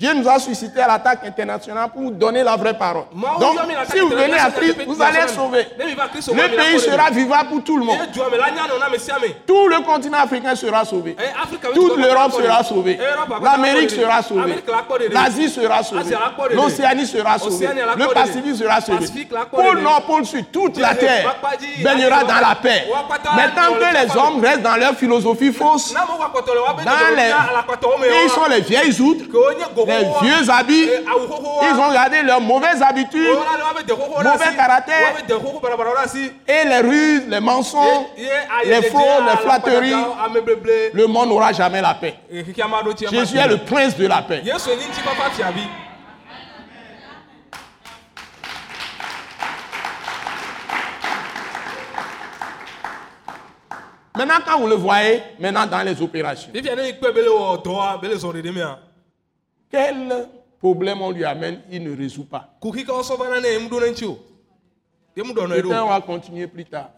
Dieu nous a suscité à l'attaque internationale pour nous donner la vraie parole. Donc, si vous venez à Christ, vous allez Kristo Le pays sera vivable pour tout le monde. Tout le continent africain sera sauvé. Eh, Toute l'Europe sera sauvée. Eh, L'Amérique sera sauvée. L'Asie sera sauvée. L'Océanie sera sauvée. Le. Pacifique sera sauvé. Pôle. Nord, pôle Sud, toute la terre baignera dans la paix. Wakpata, Mais tant dans que le les hommes restent dans leur philosophie fausse, dans les... ils sont les vieilles outres, Wa. vieux habits. Ils ont gardé leurs mauvaises habitudes ɖe mauvais caractère. Et les ruses, les mensonges, aye les faux, les flatteries. bleble. Le monde n'aura jamais la paix. Jésus est le prince de la paix. Maintenant, quand vous le voyez, maintenant dans les opérations, quel problème on lui amène, il ne résout pas. Peut-être on va continuer plus tard.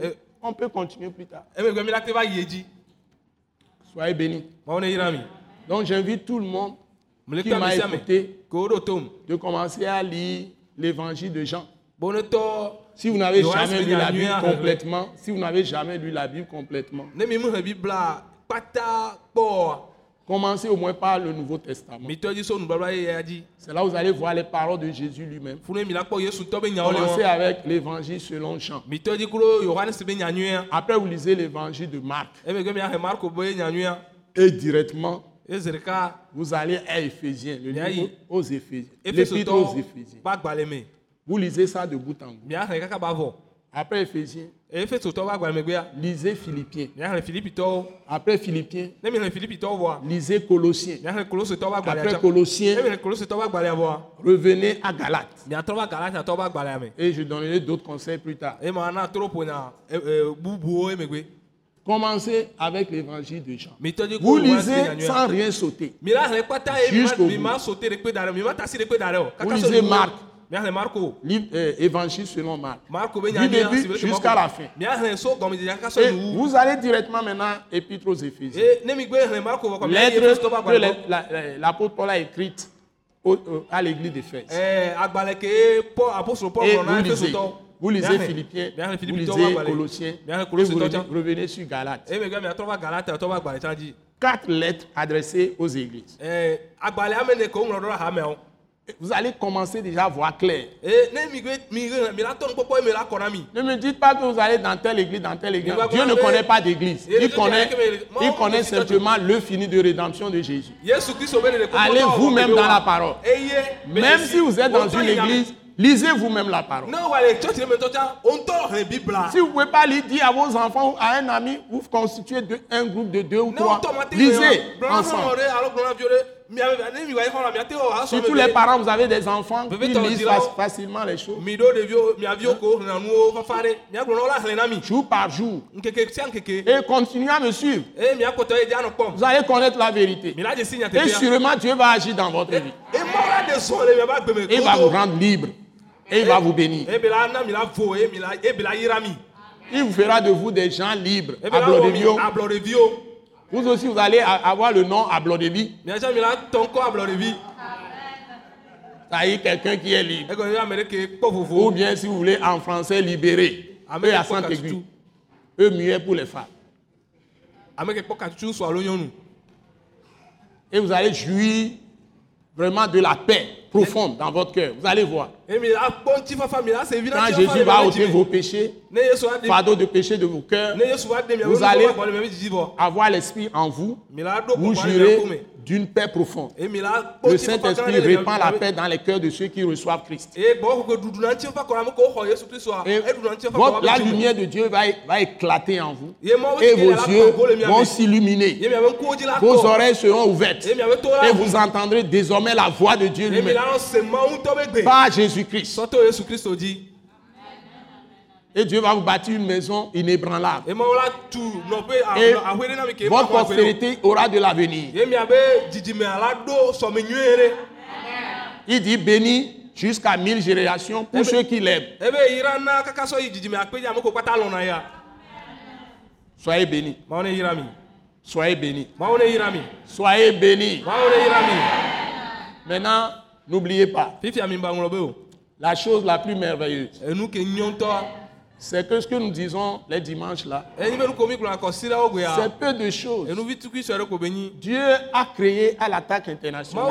Eh, On peut continuer plus tard. Edzi. Soyez bénis. Mi. Donc j'invite tout le monde qui m'a écouté de commencer à lire l'évangile de Jean. Si vous n'avez jamais lu la Bible hein. complètement, si vous n'avez jamais lu la Bible complètement, commencez au moins par le Nouveau Testament. C'est là où vous allez voir les paroles de Jésus lui-même. funu mi la kpɔ yesu tɔ be nyawo le Commencez avec l'évangile selon Jean. mitɔ dzi kuro yohanes be nyanyuia Après, vous lisez l'évangile de Marc. emegbe mi ahe marko be nyanyuia Et directement, vous allez à Éphésiens, le livre aux Éphésiens. L'épître aux Éphésiens. Vous lisez ça de bout en bout. Après Éphésiens, lisez Philippiens. Après Philippiens, lisez Colossiens. Après Colossiens, revenez à me Et je donnerai d'autres conseils plus tard. e- e, emegbe Commencez avec l'évangile de Jean. Vous lisez sans rien sauter. Jusqu'au bout. Vous lisez Marc. Livre, euh, évangile selon Marc. marko be Du début jusqu'à la fin. Et vous allez directement maintenant épître aux Éphésiens. Lettre que l'apôtre Paul a écrite à l'église d'Éphèse. Paul Et vous lisez, vous lisez Philippiens, vous lisez. Colossiens, et vous revenez, sur Galates. dzi Quatre lettres adressées aux églises. Vous allez commencer déjà à voir clair. e ne me dites pas que vous allez dans telle église, dans telle église. Dieu ne connaît pas d'église. Il Il connaît, il connaît simplement le fini de rédemption de Jésus. Allez vous-même dans la parole. eye Même si vous êtes dans une église, lisez vous-même la parole. Si vous ne pouvez pas lire, dire à vos enfants ou à un ami, vous constituez un groupe de deux ou trois. Lisez ensemble asɔ Surtout les parents, vous avez des enfants qui lisent facilement les choses. Jour par jour. Et continuez à me suivre. kpɔm Vous allez connaître la vérité. Et sûrement Dieu va agir dans votre vie. il va vous rendre libre. Et il va vous bénir. mi Il vous fera de vous des gens libres. ebe Vous aussi, vous allez avoir le nom ablɔ ɖevi Ça y est, quelqu'un qui est libre. Ou bien, si vous voulez, en français, libéré. Eux à Saint-Aigu. Eux muets pour les femmes. Et vous allez jouir vraiment de la paix profonde dans votre cœur. Vous allez voir. Quand Jésus va ôter vos péchés, fardeau de péché de vos cœurs, Vous allez- avoir l'esprit en vous, vous jurez d'une paix profonde. Le Saint-Esprit répand la paix dans les cœurs de ceux qui reçoivent Christ. Et votre- la lumière de Dieu va, va éclater en vous. Et vos yeux vont s'illuminer. Vos oreilles seront ouvertes. Et vous entendrez désormais la voix de Dieu lui-même. Par Jésus-Christ. sɔtɔ yesu kristo dzi Et Dieu va vous bâtir une maison inébranlable. Et votre postérité aura de l'avenir. Il dit béni jusqu'à mille générations pour ceux qui l'aiment. Soyez bénis. Soyez bénis. Soyez bénis. Maintenant, n'oubliez pas, la chose la plus merveilleuse, c'est que ce que nous disons les dimanches là, c'est peu de choses. Dieu a créé à l'attaque internationale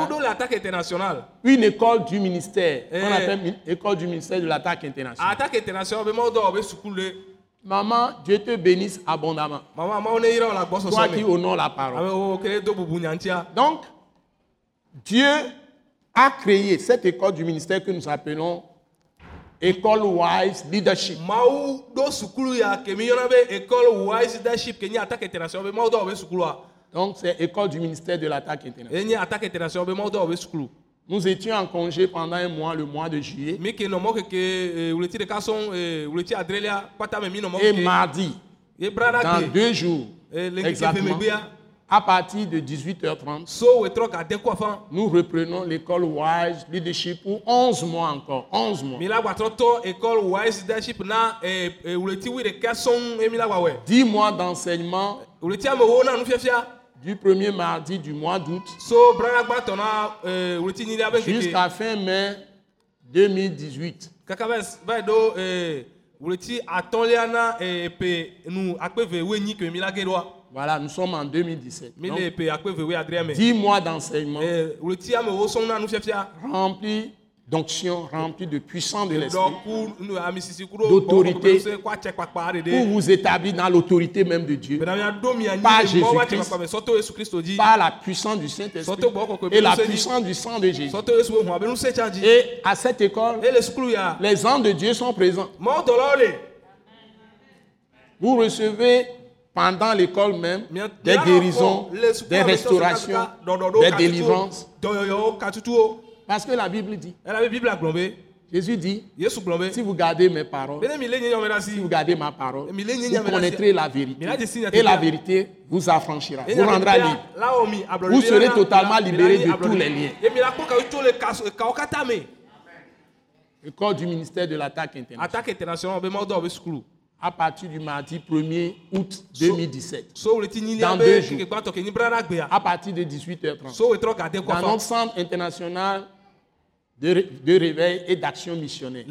une école du ministère, Eh. appelle mi- école du ministère de l'attaque internationale. Maman, Dieu te bénisse abondamment. Toi qui me honores la parole. do bubu nyantia? Donc, Dieu a créé cette école du ministère que nous appelons École Wise Leadership. mawu ɖo sukulu ya ke mi yɔna be école wise leadership ke nye attaque international be dɔ wɔ be sukulua Donc, c'est École du ministère de l'attaque internationale. ye nye attaque international be dɔ wɔ be sukulu. Nous étions en congé pendant un mois, le mois de juillet. mi ke nɔ mɔ keke eh, wuleti ɖeka sɔŋ eh, wuleti adrelia kpata me mi nɔ mɔ Et mardi, brana dans deux jours, ŋkeke exactement, à partir de 18h30, so wetrɔ gade kɔ afã nous reprenons l'école Wise Leadership pour 11 mois encore. 11 mois. école wise leadership na wi wɔe 10 mois d'enseignement wuleti amewo na nufiafia du premier mardi du mois d'août so ŋkeke jusqu'à fin mai 2018. kaka va va yi ɖo eh, wòleti atɔlia na eh, epe nu akpeve ge ɖoa Voilà, nous sommes en 2017. mi Donc, le epe akpeve wo adre me 10 mois d'enseignement Eh, remplis d'onction, remplis de puissance de l'esprit D'autorité. pour vous établir dans l'autorité même de Dieu Par Jésus-Christ. dzi par la puissance du Saint-Esprit et la puissance du sang de Jésus. Et à cette école, les anges de Dieu sont présents. Vous recevez pendant l'école même des guérisons, des restaurations, des délivrances. Parce que la Bible dit, Jésus dit, si vous gardez mes paroles, si vous gardez ma parole, vous connaîtrez la vérité. Et la vérité vous affranchira, vous rendra libre. Vous serez totalement la- de tous les liens. Le corps du ministère de l'attaque internationale. À partir du mardi 1er août 2017. so Dans deux jours. À partir de 18h30. so Dans notre centre international de, ré- de réveil et d'action missionnaire.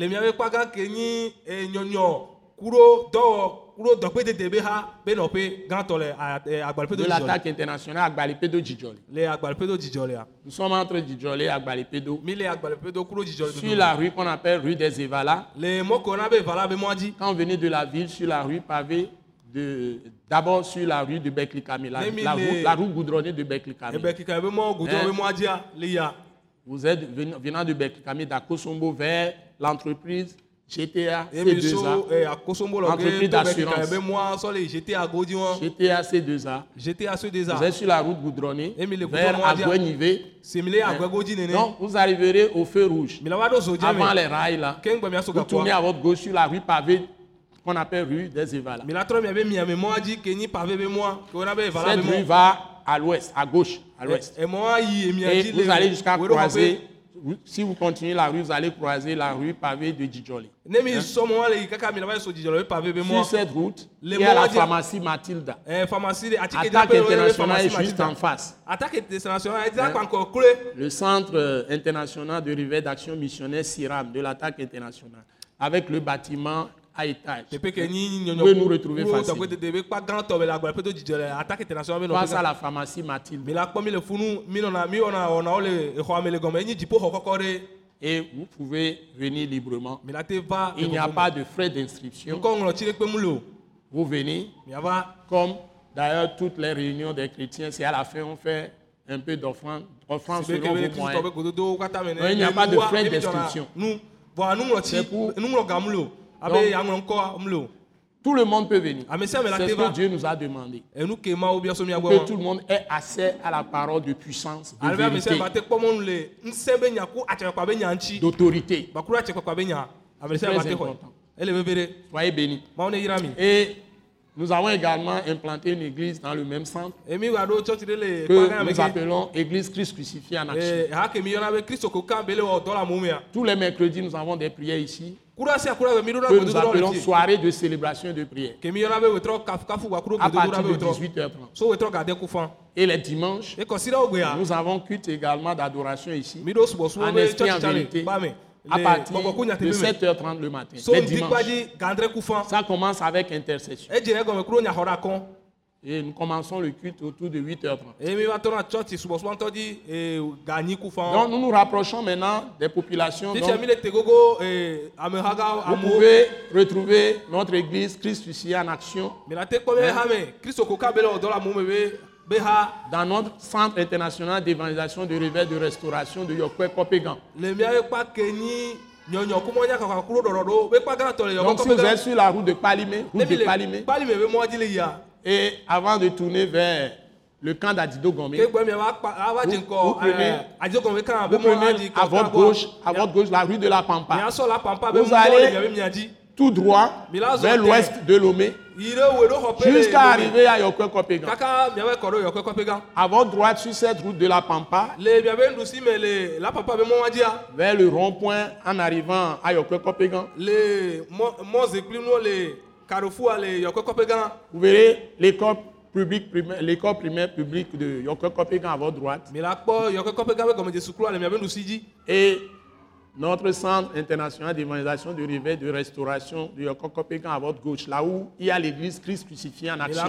Agbaliƒedo De l'attaque internationale à Gbalipedo Djidjoli. le le agbaliƒedo dzidzɔ lea Nous sommes entre Djidjoli et Gbalipedo. mi le agbaliƒedo kuɖo dzidzɔ Sur la rue qu'on appelle rue des Evalas. le mɔko na be va la be mɔa dzi Quand vous venez de la ville, sur la rue pavée, de- d'abord sur la rue de Beklikami, la, la les- roue, la roue goudronnée de Beklikami. ebe kika be mɔ gudɔ Hein? be mɔa dzia le ya Vous êtes ven- venant de Beklikami, d'Akosombo vers l'entreprise GTA ye mi C2A. so eh, Entreprise d'assurance. GTA C2A. gt aso de Vous za êtes sur la route goudronnée le vers. Agouenivé. nene Donc, vous arriverez au feu rouge. Avant les rails, là. Vous tournez à votre gauche sur la rue pavée qu'on appelle rue des la Cette rue va à l'ouest, à gauche, à l'ouest. Et vous allez jusqu'à croiser, si vous continuez la rue, vous allez croiser la rue pavée de Djidjoli. be Sur cette route, il y a la pharmacie Mathilda. Eh, Attaque internationale est juste en face. kle Le centre euh, international de réveil d'action missionnaire SIRAM de l'attaque internationale, avec le bâtiment pouvez nous retrouver facilement. Face à la pharmacie Mathilde. Et vous pouvez venir librement. Il n'y a pas de frais d'inscription. Vous venez, comme d'ailleurs toutes les réunions des chrétiens, c'est à la fin on fait un peu d'offrande, offrande selon vos moyens. il n'y a pas de frais d'inscription. C'est pour- Donc- Tout le monde peut venir. C'est ce que Dieu nous a demandé. Que tout le monde ait accès à la parole de puissance, de d'autorité. Soyez bénis. mi Et nous avons également implanté une église dans le même centre que nous appelons Église Christ crucifié en action. Tous les mercredis, nous avons des prières ici que nous appelons soirée de célébration de prière. À partir de wetrɔ 18h30. so wetrɔ gade ku fan Et les dimanches, nous avons culte également d'adoration ici. En esprit en vérité à partir de nyateƒe me 7h30 le matin. Les dimanches. Ça commence avec intercession. Et nous commençons le culte autour de 8h30. eye mi va tɔ na tsɔtsi subɔsubɔ ŋutɔ dzi ee ganyi ku fan Donc nous nous rapprochons maintenant des populations. Donc, vous pouvez retrouver notre église Christ ici en action dans notre centre international d'évangélisation, de réveil, de restauration de Yokwe Kopégan. Donc si vous êtes sur la route de Palimé, route de Palimé, et avant de tourner vers le camp d'Adido dzi Vous- prenez- be vous prenez à votre gauche, à votre gauche la rue de la Pampa, Vous allez- tout droit vers l'ouest de Lomé, jusqu'à arriver à Yokwe Kopégan. kaka miabe kɔ ɖo yɔkɔ kɔƒe gã À votre droite, sur cette route de la Pampa, vers le rond-point en arrivant à Yokwe Vous verrez l'école publique primaire, l'école primaire publique de à votre droite. Et Notre centre international d'évangélisation, de réveil, de restauration de à votre gauche, là où il y a l'église Christ crucifié en action.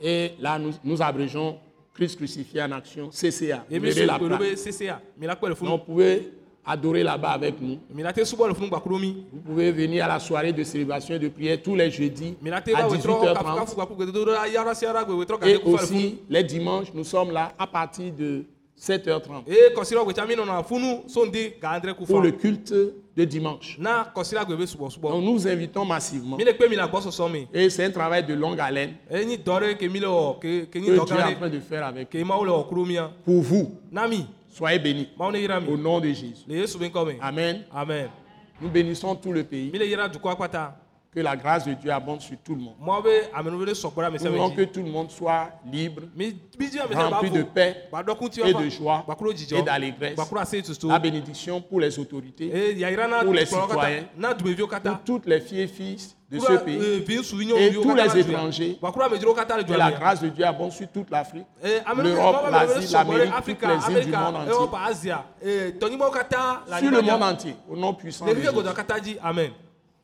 Et là, nous, nous abrégeons Christ crucifié en action, CCA. Vous so verrez la vous pouvez adorer là-bas avec nous. Vous pouvez venir à la soirée de célébration et de prière tous les jeudis à va wetrɔ kafu 18h30. kafu gbaku gbedodo ɖa yara sia ɖa gbe wetrɔ Et aussi, les dimanches, nous sommes là à partir de 7h30 eye kɔsira gbetsa mi nɔna funu soŋdi ga andre pour le culte de dimanche. Donc, nous invitons massivement. Et c'est un travail de longue haleine. Que Dieu est en train de faire avec pour vous. Soyez bénis. Au nom de Jésus. amen. Nous bénissons tout le pays. Que la grâce de Dieu abonde sur tout le monde. voulons que tout le monde soit libre, rempli de paix et de joie et d'allégresse. La bénédiction pour les autorités, na Pour les citoyens. pour toutes les filles et fils de ce pays. suvi Et tous les étrangers. Que la grâce de Dieu abonde sur toute l'Afrique, Eh, l'Europe, l'Asie, l'Amérique, toutes les îles du monde entier. Eh, Sur le monde entier, au nom puissant de Jésus. amen